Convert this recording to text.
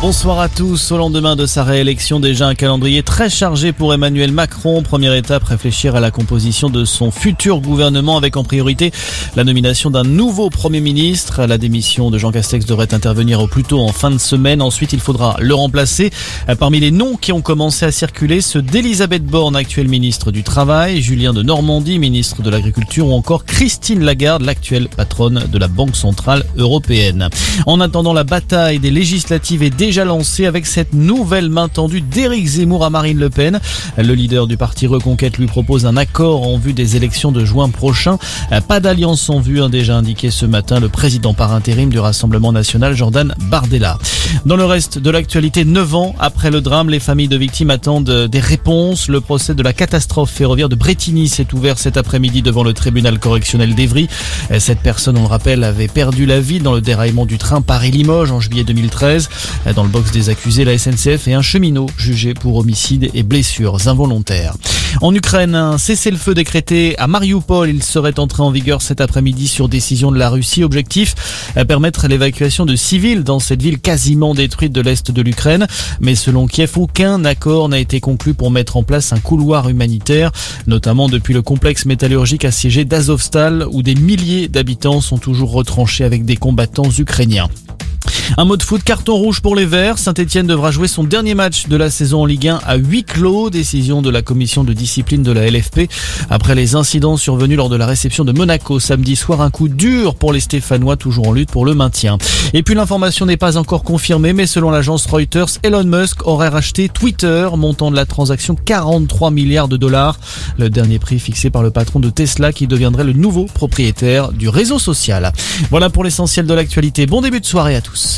Bonsoir à tous. Au lendemain de sa réélection, déjà un calendrier très chargé pour Emmanuel Macron. Première étape, réfléchir à la composition de son futur gouvernement avec en priorité la nomination d'un nouveau Premier ministre. La démission de Jean Castex devrait intervenir au plus tôt en fin de semaine. Ensuite, il faudra le remplacer. Parmi les noms qui ont commencé à circuler, ceux d'Elisabeth Borne, actuelle ministre du Travail, Julien de Normandie, ministre de l'Agriculture ou encore Christine Lagarde, l'actuelle patronne de la Banque Centrale Européenne. En attendant la bataille des législatives et des déjà lancé avec cette nouvelle main tendue d'Éric Zemmour à Marine Le Pen. Le leader du parti Reconquête lui propose un accord en vue des élections de juin prochain. Pas d'alliance en vue, a déjà indiqué ce matin le président par intérim du Rassemblement national, Jordan Bardella. Dans le reste de l'actualité, 9 ans après le drame, les familles de victimes attendent des réponses. Le procès de la catastrophe ferroviaire de Bretigny s'est ouvert cet après-midi devant le tribunal correctionnel d'Evry. Cette personne, on le rappelle, avait perdu la vie dans le déraillement du train Paris-Limoges en juillet 2013. Dans le box des accusés, la SNCF et un cheminot jugé pour homicide et blessures involontaires. En Ukraine, un cessez-le-feu décrété à Mariupol. Il serait entré en vigueur cet après-midi sur décision de la Russie. Objectif, permettre l'évacuation de civils dans cette ville quasiment détruite de l'Est de l'Ukraine. Mais selon Kiev, aucun accord n'a été conclu pour mettre en place un couloir humanitaire, notamment depuis le complexe métallurgique assiégé d'Azovstal où des milliers d'habitants sont toujours retranchés avec des combattants ukrainiens. Un mot de foot carton rouge pour les Verts. Saint-Etienne devra jouer son dernier match de la saison en Ligue 1 à huis clos. Décision de la commission de discipline de la LFP. Après les incidents survenus lors de la réception de Monaco samedi soir, un coup dur pour les Stéphanois toujours en lutte pour le maintien. Et puis l'information n'est pas encore confirmée, mais selon l'agence Reuters, Elon Musk aurait racheté Twitter, montant de la transaction 43 milliards de dollars. Le dernier prix fixé par le patron de Tesla qui deviendrait le nouveau propriétaire du réseau social. Voilà pour l'essentiel de l'actualité. Bon début de soirée à tous.